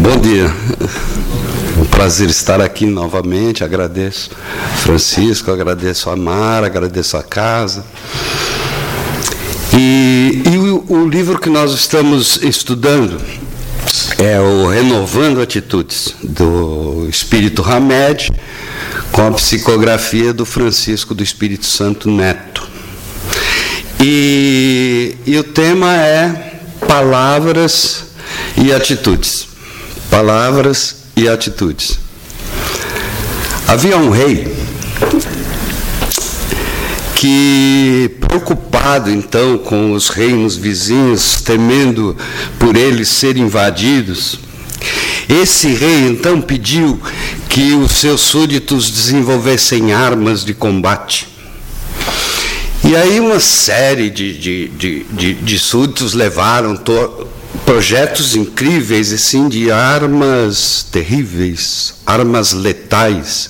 Bom dia. Um prazer estar aqui novamente. Agradeço Francisco, agradeço a Mara, agradeço a casa. E, e o, o livro que nós estamos estudando é o Renovando Atitudes, do Espírito Hamed, com a psicografia do Francisco do Espírito Santo Neto. E, e o tema é palavras e atitudes. Palavras e atitudes. Havia um rei que, preocupado então com os reinos vizinhos, temendo por eles serem invadidos, esse rei então pediu que os seus súditos desenvolvessem armas de combate. E aí uma série de, de, de, de, de súditos levaram projetos incríveis assim de armas terríveis, armas letais.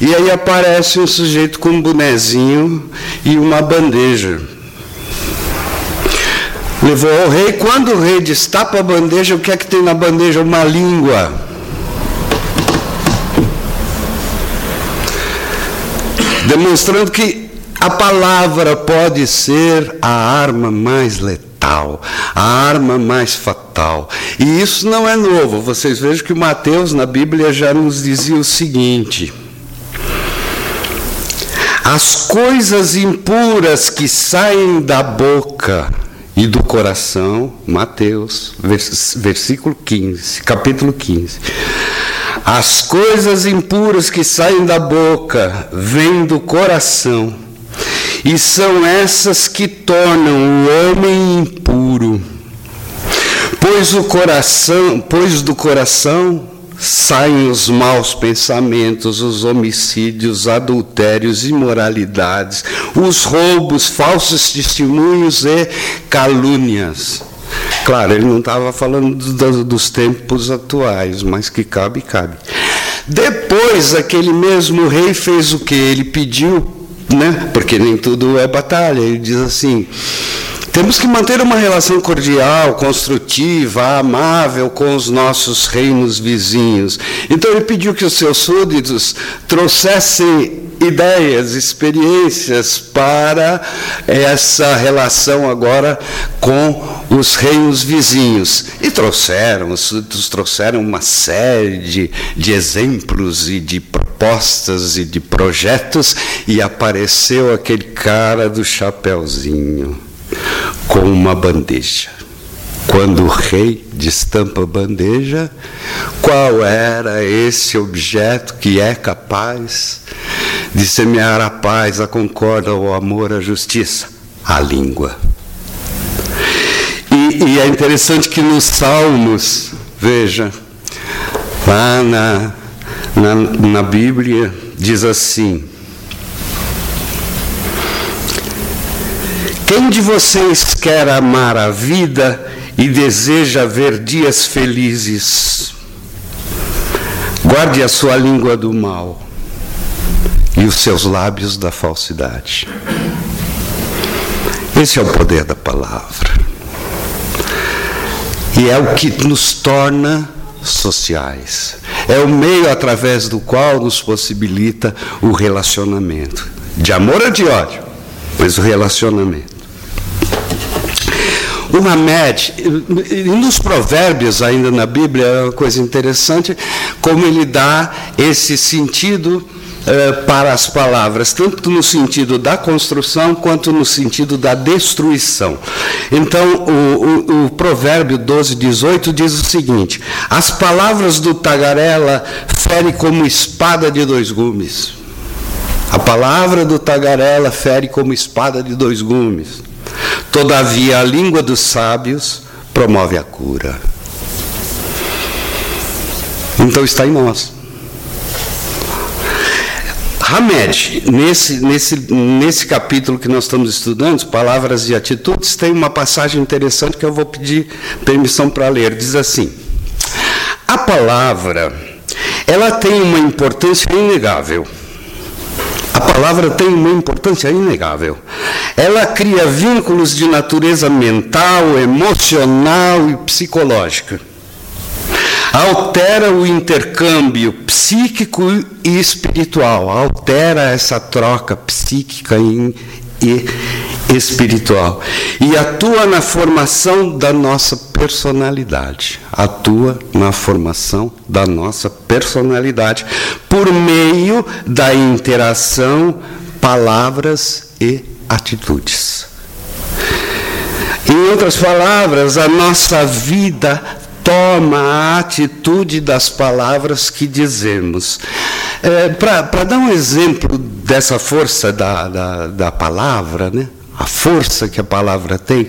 E aí aparece um sujeito com um bonezinho e uma bandeja. Levou ao rei, quando o rei destapa a bandeja, o que é que tem na bandeja? Uma língua. Demonstrando que a palavra pode ser a arma mais letal, a arma mais fatal. E isso não é novo. Vocês vejam que Mateus na Bíblia já nos dizia o seguinte: as coisas impuras que saem da boca e do coração, Mateus, versículo 15, capítulo 15. As coisas impuras que saem da boca vêm do coração, e são essas que tornam o homem impuro. Pois o coração, pois do coração saem os maus pensamentos, os homicídios, adultérios, imoralidades, os roubos, falsos testemunhos e calúnias. Claro, ele não estava falando do, dos tempos atuais, mas que cabe, cabe. Depois, aquele mesmo rei fez o que? Ele pediu, né? porque nem tudo é batalha, ele diz assim temos que manter uma relação cordial, construtiva, amável com os nossos reinos vizinhos. Então ele pediu que os seus súditos trouxessem ideias, experiências para essa relação agora com os reinos vizinhos. E trouxeram, os súditos trouxeram uma série de, de exemplos e de propostas e de projetos, e apareceu aquele cara do chapeuzinho com uma bandeja. Quando o rei destampa a bandeja, qual era esse objeto que é capaz de semear a paz, a concórdia, o amor, a justiça? A língua. E, e é interessante que nos Salmos, veja, lá na, na, na Bíblia, diz assim: Quem de vocês quer amar a vida e deseja ver dias felizes? Guarde a sua língua do mal e os seus lábios da falsidade. Esse é o poder da palavra. E é o que nos torna sociais. É o meio através do qual nos possibilita o relacionamento. De amor ou de ódio, mas o relacionamento. O Hamed, nos provérbios ainda na Bíblia, é uma coisa interessante, como ele dá esse sentido eh, para as palavras, tanto no sentido da construção quanto no sentido da destruição. Então, o, o, o provérbio 12, 18 diz o seguinte: As palavras do tagarela ferem como espada de dois gumes. A palavra do tagarela fere como espada de dois gumes. Todavia, a língua dos sábios promove a cura. Então está em nós. Hamed, nesse, nesse, nesse capítulo que nós estamos estudando, Palavras e Atitudes, tem uma passagem interessante que eu vou pedir permissão para ler. Diz assim: A palavra, ela tem uma importância inegável a palavra tem uma importância inegável. Ela cria vínculos de natureza mental, emocional e psicológica. Altera o intercâmbio psíquico e espiritual, altera essa troca psíquica e espiritual e atua na formação da nossa personalidade. Atua na formação da nossa personalidade por meio da interação, palavras e atitudes. Em outras palavras, a nossa vida toma a atitude das palavras que dizemos. É, Para dar um exemplo dessa força da, da, da palavra, né? a força que a palavra tem.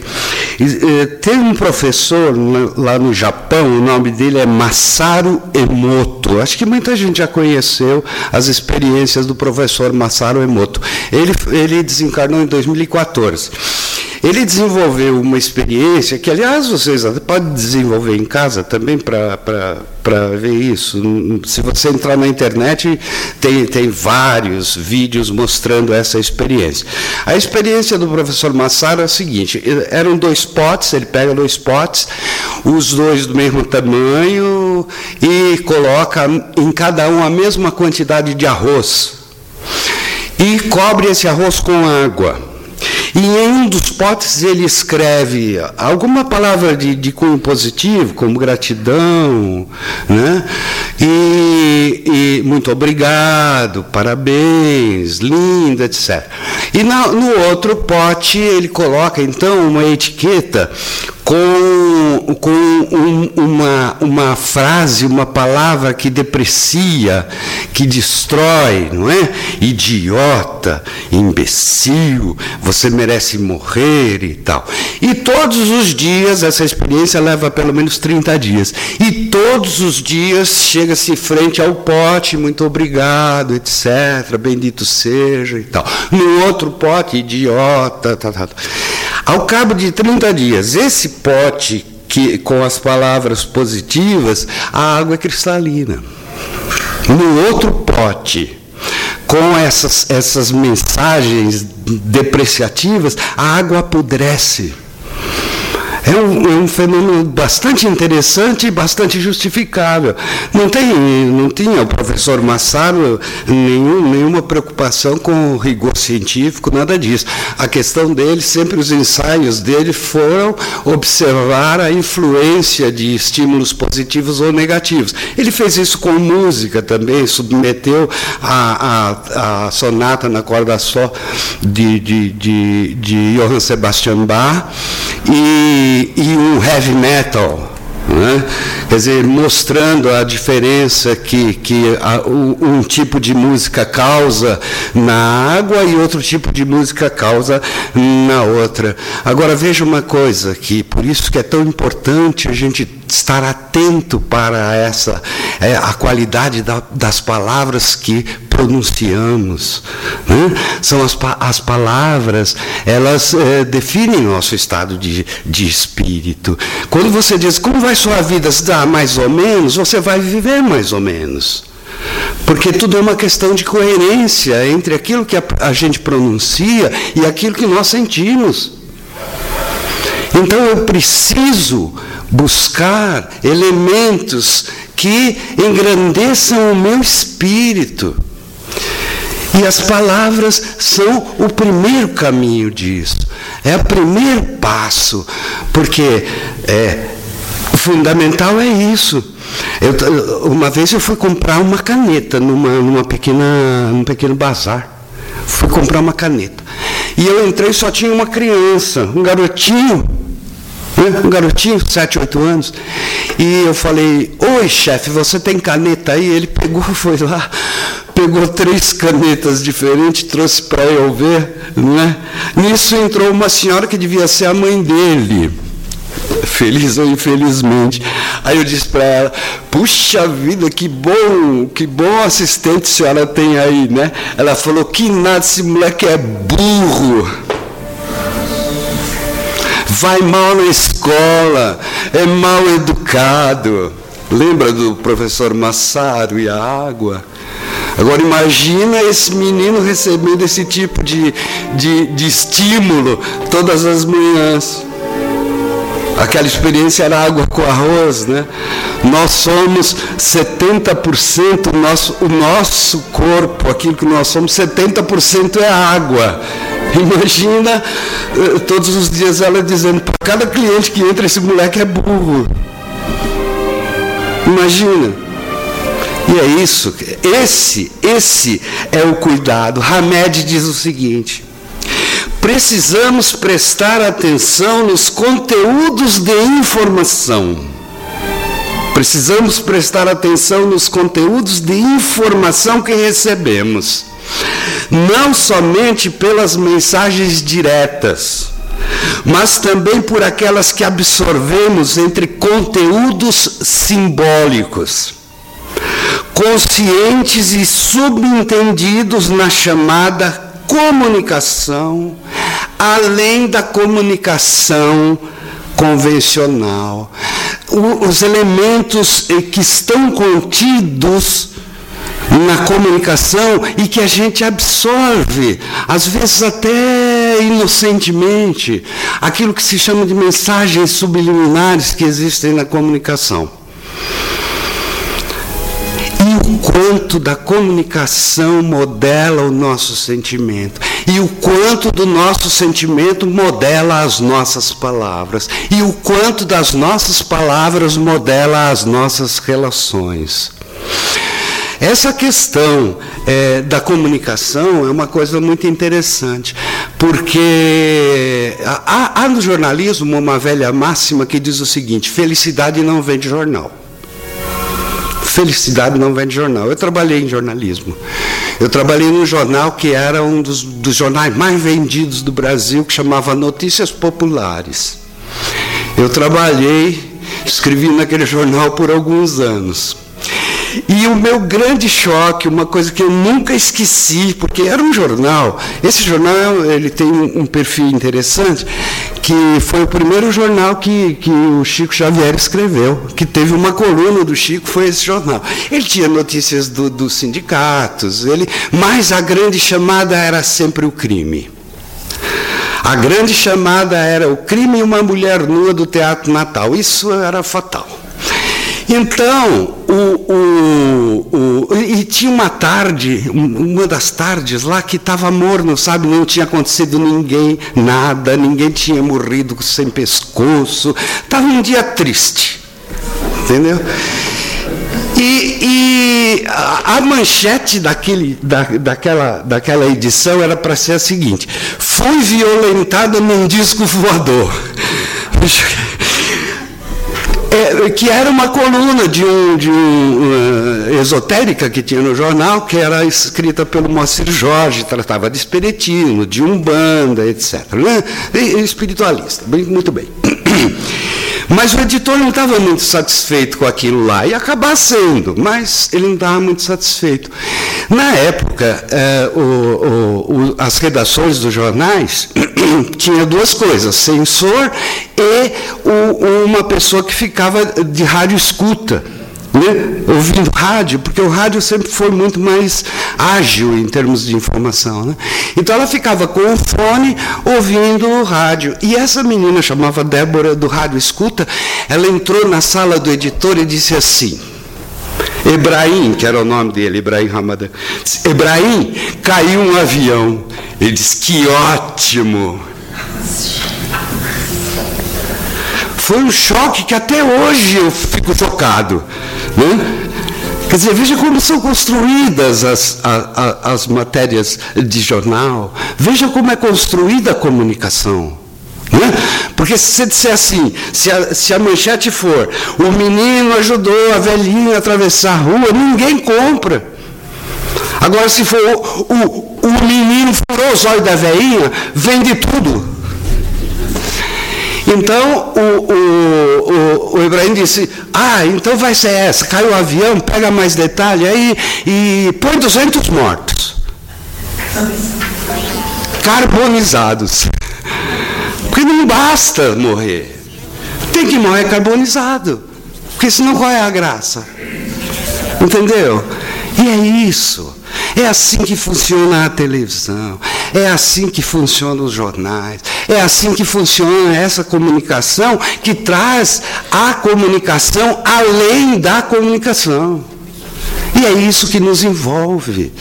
Eh, tem um professor lá no Japão, o nome dele é Masaru Emoto. Acho que muita gente já conheceu as experiências do professor Masaru Emoto. Ele, ele desencarnou em 2014. Ele desenvolveu uma experiência que, aliás, vocês podem desenvolver em casa também para ver isso. Se você entrar na internet, tem, tem vários vídeos mostrando essa experiência. A experiência do professor Massaro é a seguinte: eram dois potes, ele pega dois potes, os dois do mesmo tamanho, e coloca em cada um a mesma quantidade de arroz. E cobre esse arroz com água. E em um dos potes ele escreve alguma palavra de, de cunho positivo, como gratidão, né? E, e muito obrigado, parabéns, linda, etc. E na, no outro pote ele coloca então uma etiqueta com, com um, uma, uma frase, uma palavra que deprecia, que destrói, não é? Idiota, imbecil, você merece morrer e tal. E todos os dias, essa experiência leva pelo menos 30 dias, e todos os dias chega-se frente ao pote, muito obrigado, etc., bendito seja e tal. No outro pote, idiota, tal, tal. Ao cabo de 30 dias, esse pote que, com as palavras positivas, a água é cristalina. No outro pote, com essas, essas mensagens depreciativas, a água apodrece. É um, é um, fenômeno bastante interessante e bastante justificável. Não, tem, não tinha o professor Massaro nenhum, nenhuma preocupação com o rigor científico, nada disso. A questão dele, sempre os ensaios dele foram observar a influência de estímulos positivos ou negativos. Ele fez isso com música também, submeteu a, a, a sonata na corda só de, de, de, de Johann Sebastian Bach e e, um heavy metal. Né? Quer dizer, mostrando a diferença que, que a, um, um, tipo de música causa na água e outro tipo de música causa na outra. Agora veja uma coisa, que por isso que é tão importante a gente estar atento para essa é, a qualidade da, das palavras que pronunciamos. Né? São as, as palavras, elas é, definem nosso estado de, de espírito. Quando você diz como vai sua vida, se dá mais ou menos, você vai viver mais ou menos. Porque tudo é uma questão de coerência entre aquilo que a, a gente pronuncia e aquilo que nós sentimos. Então eu preciso buscar elementos que engrandeçam o meu espírito. E as palavras são o primeiro caminho disso. É o primeiro passo. Porque é, fundamental é isso. Eu, uma vez eu fui comprar uma caneta numa, numa pequena, num pequeno bazar. Fui comprar uma caneta. E eu entrei só tinha uma criança, um garotinho né? um garotinho, 7, 8 anos. E eu falei, oi chefe, você tem caneta aí? Ele pegou, foi lá, pegou três canetas diferentes, trouxe para eu ver. Né? Nisso entrou uma senhora que devia ser a mãe dele. Feliz ou infelizmente. Aí eu disse para ela: Puxa vida, que bom, que bom assistente a senhora tem aí, né? Ela falou: Que nada, esse moleque é burro vai mal na escola, é mal educado. Lembra do professor Massaro e a água? Agora imagina esse menino recebendo esse tipo de, de, de estímulo todas as manhãs. Aquela experiência era água com arroz, né? Nós somos 70%, o nosso, o nosso corpo, aquilo que nós somos, 70% é água. Imagina eh, todos os dias ela dizendo, para cada cliente que entra, esse moleque é burro. Imagina. E é isso, esse, esse é o cuidado. Hamed diz o seguinte: precisamos prestar atenção nos conteúdos de informação. Precisamos prestar atenção nos conteúdos de informação que recebemos, não somente pelas mensagens diretas, mas também por aquelas que absorvemos entre conteúdos simbólicos conscientes e subentendidos na chamada comunicação, além da comunicação convencional. os elementos que estão contidos na comunicação e que a gente absorve, às vezes até inocentemente, aquilo que se chama de mensagens subliminares que existem na comunicação. O quanto da comunicação modela o nosso sentimento. E o quanto do nosso sentimento modela as nossas palavras. E o quanto das nossas palavras modela as nossas relações. Essa questão é, da comunicação é uma coisa muito interessante, porque há, há no jornalismo uma velha máxima que diz o seguinte: felicidade não vem de jornal. Felicidade não vem de jornal. Eu trabalhei em jornalismo. Eu trabalhei num jornal que era um dos, dos jornais mais vendidos do Brasil, que chamava Notícias Populares. Eu trabalhei, escrevi naquele jornal por alguns anos. E o meu grande choque, uma coisa que eu nunca esqueci, porque era um jornal, esse jornal ele tem um perfil interessante, que foi o primeiro jornal que, que o Chico Xavier escreveu, que teve uma coluna do Chico, foi esse jornal. Ele tinha notícias do, dos sindicatos, ele, mas a grande chamada era sempre o crime. A grande chamada era o crime e uma mulher nua do Teatro Natal. Isso era fatal. Então, o, o, o, e tinha uma tarde, uma das tardes lá que estava morno, sabe? Não tinha acontecido ninguém, nada, ninguém tinha morrido sem pescoço. Estava um dia triste, entendeu? E, e a, manchete daquele, da, daquela, daquela edição era para ser a seguinte: Fui violentada num disco voador é, que era uma coluna de um, de um uh, esotérica que tinha no jornal, que era escrita pelo Moacir Jorge, tratava de espiritismo, de umbanda, etc. Né? E, espiritualista, muito bem. Mas o editor não estava muito satisfeito com aquilo lá, e acabar sendo, mas ele não estava muito satisfeito. Na época, eh, o, o, as redações dos jornais tinha duas coisas, censor e uma pessoa que ficava de rádio escuta né, ouvindo rádio, porque o rádio sempre foi muito mais ágil em termos de informação. Né? Então ela ficava com o fone ouvindo o rádio. E essa menina, chamava Débora do Rádio Escuta, ela entrou na sala do editor e disse assim. Ebrahim, que era o nome dele, Ebrahim Ramadan. Ebrahim, caiu um avião. Ele disse: Que ótimo! Foi um choque que até hoje eu fico chocado. Né? Quer dizer, veja como são construídas as, a, a, as matérias de jornal, veja como é construída a comunicação. Né? Porque se você disser assim, se a, se a manchete for o menino ajudou a velhinha a atravessar a rua, ninguém compra. Agora, se for o, o, o menino furou os olhos da velhinha, vende tudo. Então o, o, disse: Ah, então vai ser essa. Caiu o avião, pega mais detalhe aí e põe 200 mortos. Carbonizados. Porque não basta morrer. Tem que morrer carbonizado. Porque senão qual é a graça? Entendeu? E é isso. É assim que funciona a televisão, é assim que funcionam os jornais, É assim que funciona essa comunicação que traz a comunicação além da comunicação. E é isso que nos envolve.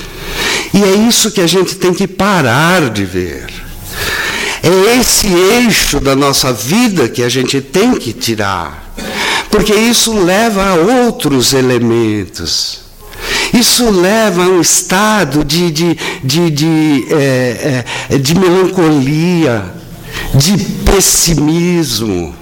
E é isso que a gente tem que parar de ver. É esse eixo da nossa vida que a gente tem que tirar. Porque isso leva a outros elementos. Isso leva a um estado de, de, de, de, é, é, de melancolia, de pessimismo.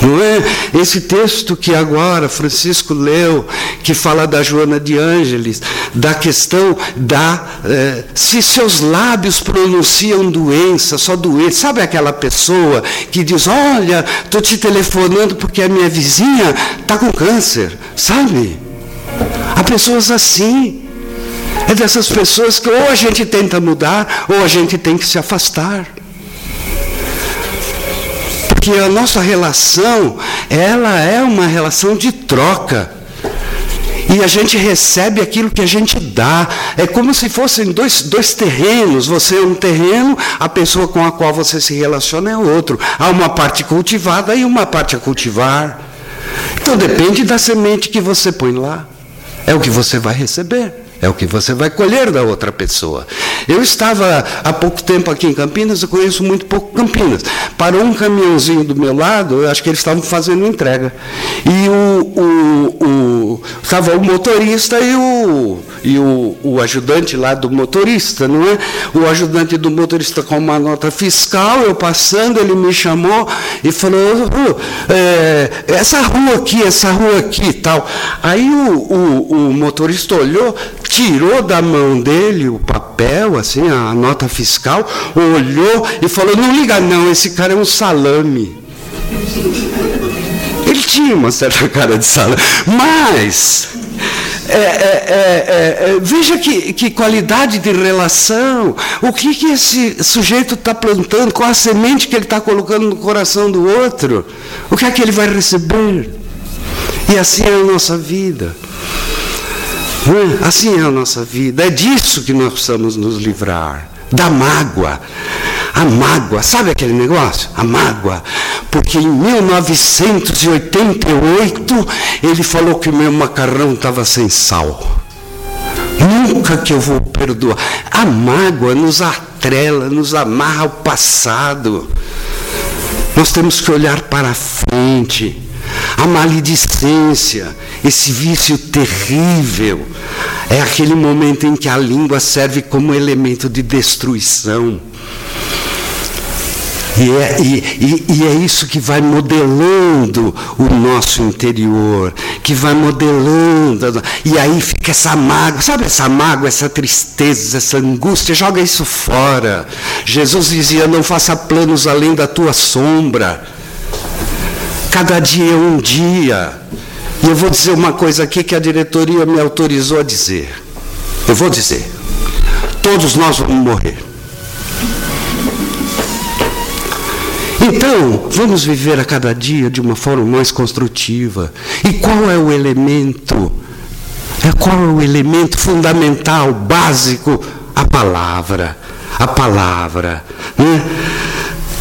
Não é? Esse texto que agora Francisco leu, que fala da Joana de Ângeles, da questão da. Eh, se seus lábios pronunciam doença, só doença. Sabe aquela pessoa que diz: Olha, estou te telefonando porque a minha vizinha está com câncer, sabe? Há pessoas assim. É dessas pessoas que ou a gente tenta mudar, ou a gente tem que se afastar. Porque a nossa relação, ela é uma relação de troca. E a gente recebe aquilo que a gente dá. É como se fossem dois, dois terrenos. Você é um terreno, a pessoa com a qual você se relaciona é outro. Há uma parte cultivada e uma parte a cultivar. Então depende da semente que você põe lá. É o que você vai receber. É o que você vai colher da outra pessoa. Eu estava há pouco tempo aqui em Campinas, eu conheço muito pouco Campinas. Parou um caminhãozinho do meu lado, eu acho que eles estavam fazendo entrega. E o, o, o, estava o motorista e, o, e o, o ajudante lá do motorista, não é? O ajudante do motorista com uma nota fiscal, eu passando, ele me chamou e falou, oh, é, essa rua aqui, essa rua aqui tal. Aí o, o, o motorista olhou, tirou da mão dele o papel, assim, a nota fiscal, olhou e falou: Não liga, não, esse cara é um salame. Ele tinha uma certa cara de salame, mas. É, é, é, é, é veja que, que, qualidade de relação, o que, que esse sujeito está plantando, qual a semente que ele está colocando no coração do outro, o que é que ele vai receber. E assim é a nossa vida. Assim é a nossa vida. É disso que nós precisamos nos livrar. Da mágoa. A mágoa, sabe aquele negócio? A mágoa. Porque em 1988 ele falou que meu macarrão estava sem sal. Nunca que eu vou perdoar. A mágoa nos atrela, nos amarra ao passado. Nós temos que olhar para frente a maledicência, esse vício terrível, é aquele momento em que a língua serve como elemento de destruição. E é, e, e, e é, isso que vai modelando o nosso interior, que vai modelando, e aí fica essa mágoa, sabe essa mágoa, essa tristeza, essa angústia, joga isso fora. Jesus dizia: não faça planos além da tua sombra. Cada dia é um dia. E eu vou dizer uma coisa aqui que a diretoria me autorizou a dizer. Eu vou dizer. Todos nós vamos morrer. Então, vamos viver a cada dia de uma forma mais construtiva. E qual é o elemento? É qual é o elemento fundamental, básico? A palavra. A palavra. Né?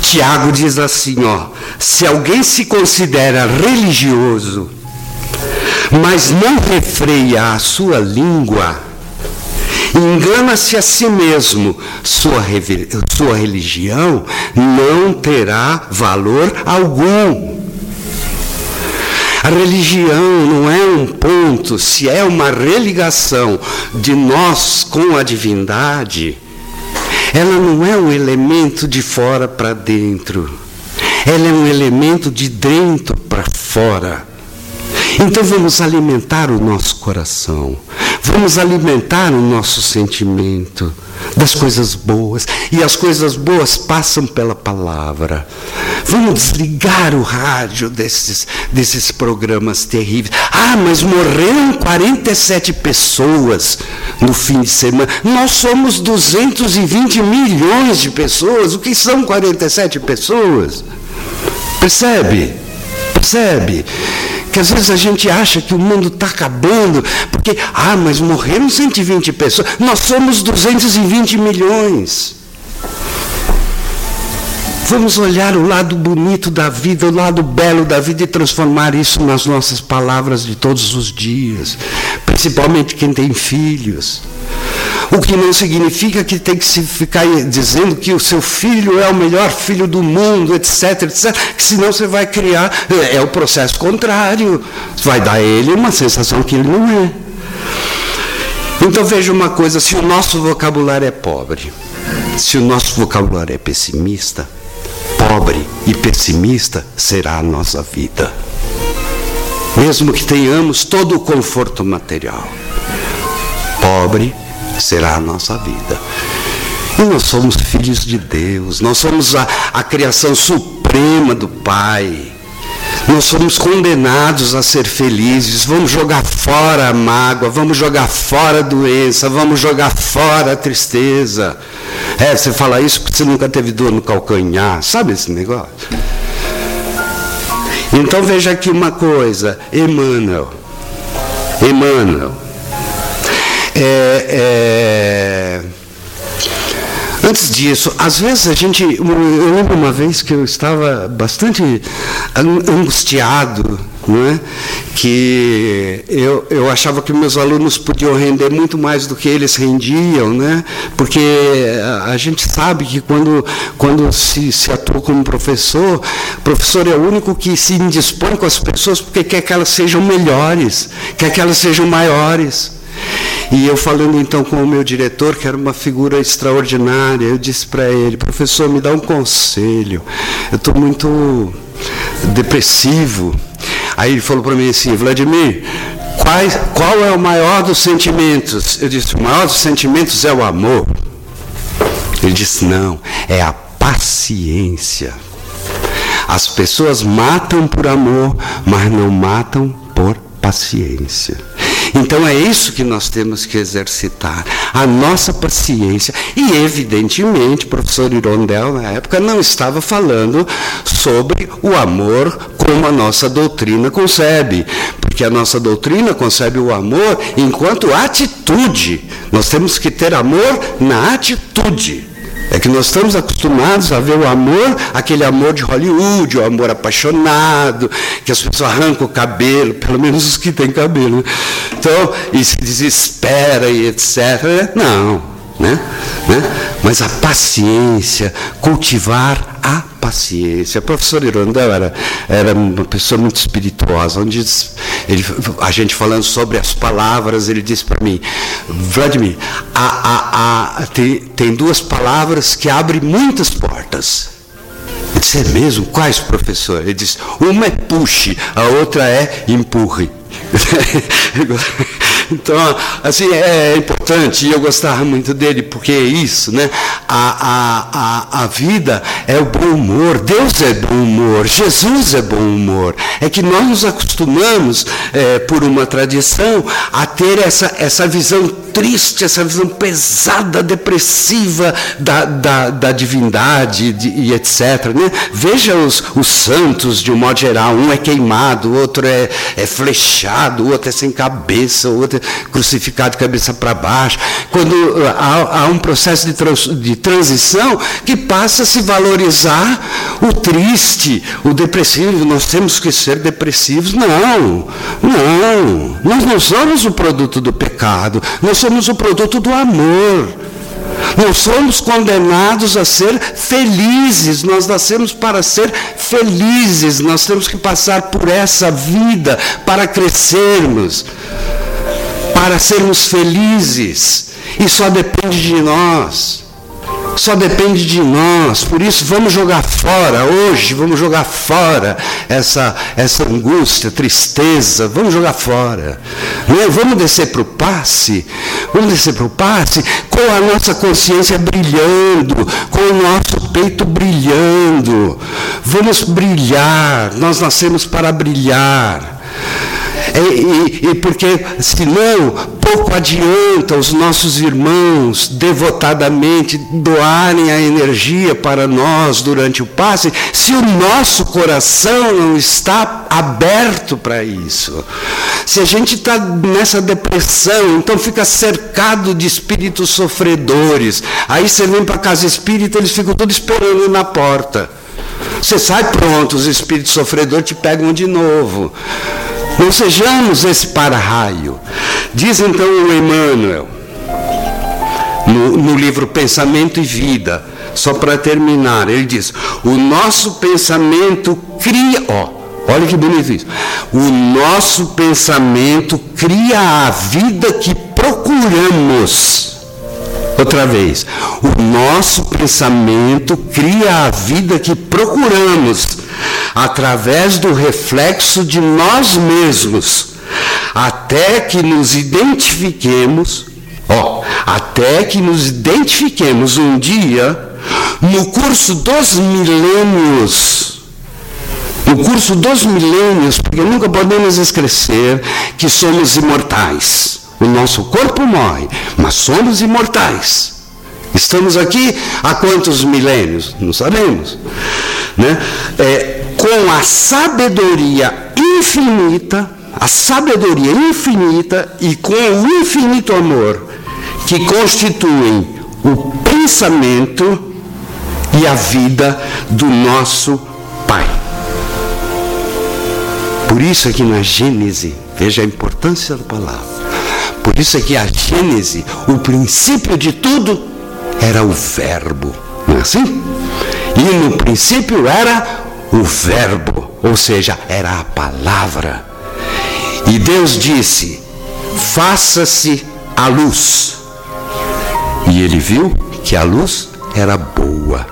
Tiago diz assim, ó, se alguém se considera religioso, mas não refreia a sua língua, engana-se a si mesmo, sua, sua religião não terá valor algum. A religião não é um ponto, se é uma religação de nós com a divindade, ela não é um elemento de fora para dentro. Ela é um elemento de dentro para fora. Então vamos alimentar o nosso coração, vamos alimentar o nosso sentimento das coisas boas, e as coisas boas passam pela palavra. Vamos desligar o rádio desses, desses programas terríveis. Ah, mas morreram 47 pessoas no fim de semana. Nós somos 220 milhões de pessoas. O que são 47 pessoas? Percebe? Percebe? Que às vezes a gente acha que o mundo está acabando, porque, ah, mas morreram 120 pessoas, nós somos 220 milhões. Vamos olhar o lado bonito da vida, o lado belo da vida e transformar isso nas nossas palavras de todos os dias, principalmente quem tem filhos. O que não significa que tem que se ficar dizendo que o seu filho é o melhor filho do mundo, etc, etc, que senão você vai criar, é, é o processo contrário, vai dar a ele uma sensação que ele não é. Então veja uma coisa, se o nosso vocabulário é pobre, se o nosso vocabulário é pessimista, pobre e pessimista será a nossa vida. Mesmo que tenhamos todo o conforto material, pobre será a nossa vida. E nós somos filhos de Deus, nós somos a, a criação suprema do Pai. Nós somos condenados a ser felizes. Vamos jogar fora a mágoa, vamos jogar fora a doença, vamos jogar fora a tristeza. É, você fala isso porque você nunca teve dor no calcanhar. Sabe esse negócio? Então veja aqui uma coisa, Emmanuel. Emmanuel. É, é, Antes disso, às vezes a gente. Eu lembro uma vez que eu estava bastante angustiado, não é? que eu, eu achava que meus alunos podiam render muito mais do que eles rendiam, né? porque a gente sabe que quando, quando se, se atua como professor, o professor é o único que se indispõe com as pessoas porque quer que elas sejam melhores, quer que elas sejam maiores. E eu falando então com o meu diretor, que era uma figura extraordinária, eu disse para ele, professor, me dá um conselho. Eu estou muito depressivo. Aí ele falou para mim assim, Vladimir, qual é o maior dos sentimentos? Eu disse, o maior dos sentimentos é o amor. Ele disse, não, é a paciência. As pessoas matam por amor, mas não matam por paciência. Então é isso que nós temos que exercitar, a nossa paciência. E, evidentemente, o professor Irondel, na época, não estava falando sobre o amor como a nossa doutrina concebe. Porque a nossa doutrina concebe o amor enquanto atitude. Nós temos que ter amor na atitude. É que nós estamos acostumados a ver o amor, aquele amor de Hollywood, o amor apaixonado, que as pessoas arrancam o cabelo, pelo menos os que têm cabelo. Então, e se desespera e etc. Não, né? né? Mas a paciência, cultivar a paciência. O professor Irondel era, era uma pessoa muito espirituosa, onde ele, a gente falando sobre as palavras, ele disse para mim, Vladimir, a, a, a, tem, tem duas palavras que abrem muitas portas. Eu disse, é mesmo? Quais, professor? Ele disse, uma é puxe, a outra é empurre. Então, assim, é importante, e eu gostava muito dele, porque é isso, né? A, a, a, a vida é o bom humor, Deus é bom humor, Jesus é bom humor. É que nós nos acostumamos, é, por uma tradição, a ter essa, essa visão triste, essa visão pesada, depressiva da, da, da divindade de, e etc. Né? Veja os, os santos, de um modo geral, um é queimado, o outro é, é flechado, o outro é sem cabeça, o outro é crucificado cabeça para baixo. Quando uh, há, há um processo de, trans, de transição que passa a se valorizar o triste, o depressivo, nós temos que ser depressivos. Não, não, nós não somos o produto do pecado, nós somos o produto do amor. Nós somos condenados a ser felizes, nós nascemos para ser felizes, nós temos que passar por essa vida para crescermos, para sermos felizes, e só depende de nós só depende de nós. Por isso, vamos jogar fora hoje, vamos jogar fora essa, essa angústia, tristeza, vamos jogar fora. Não, vamos descer para o passe, vamos descer para o passe com a nossa consciência brilhando, com o nosso peito brilhando. Vamos brilhar, nós nascemos para brilhar. E, e, e porque senão pouco adianta os nossos irmãos devotadamente doarem a energia para nós durante o passe, se o nosso coração não está aberto para isso. Se a gente está nessa depressão, então fica cercado de espíritos sofredores. Aí você vem para a casa espírita, eles ficam todos esperando na porta. Você sai pronto, os espíritos sofredores te pegam de novo. Não sejamos esse para-raio. Diz então o Emmanuel, no, no livro Pensamento e Vida, só para terminar, ele diz: o nosso pensamento cria, ó, olha que bonito isso. O nosso pensamento cria a vida que procuramos. Outra vez, o nosso pensamento cria a vida que procuramos através do reflexo de nós mesmos, até que nos identifiquemos, ó, até que nos identifiquemos um dia no curso dos milênios. No curso dos milênios, porque nunca podemos esquecer que somos imortais. O nosso corpo morre, mas somos imortais. Estamos aqui há quantos milênios? Não sabemos. Né? É, com a sabedoria infinita, a sabedoria infinita e com o infinito amor que constituem o pensamento e a vida do nosso Pai. Por isso é que na Gênese, veja a importância da palavra, por isso é que a Gênese, o princípio de tudo, era o Verbo. Não é assim? E no princípio era o Verbo, ou seja, era a palavra. E Deus disse: faça-se a luz. E ele viu que a luz era boa.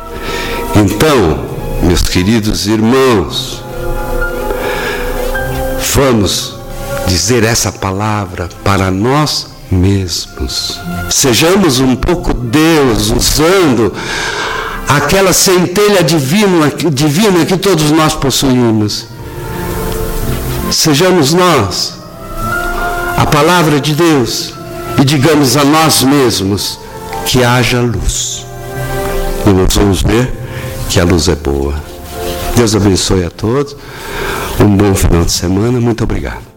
Então, meus queridos irmãos, vamos dizer essa palavra para nós mesmos. Sejamos um pouco Deus usando aquela centelha divina, divina que todos nós possuímos. Sejamos nós a palavra de Deus e digamos a nós mesmos que haja luz. E nós vamos ver que a luz é boa. Deus abençoe a todos. Um bom final de semana. Muito obrigado.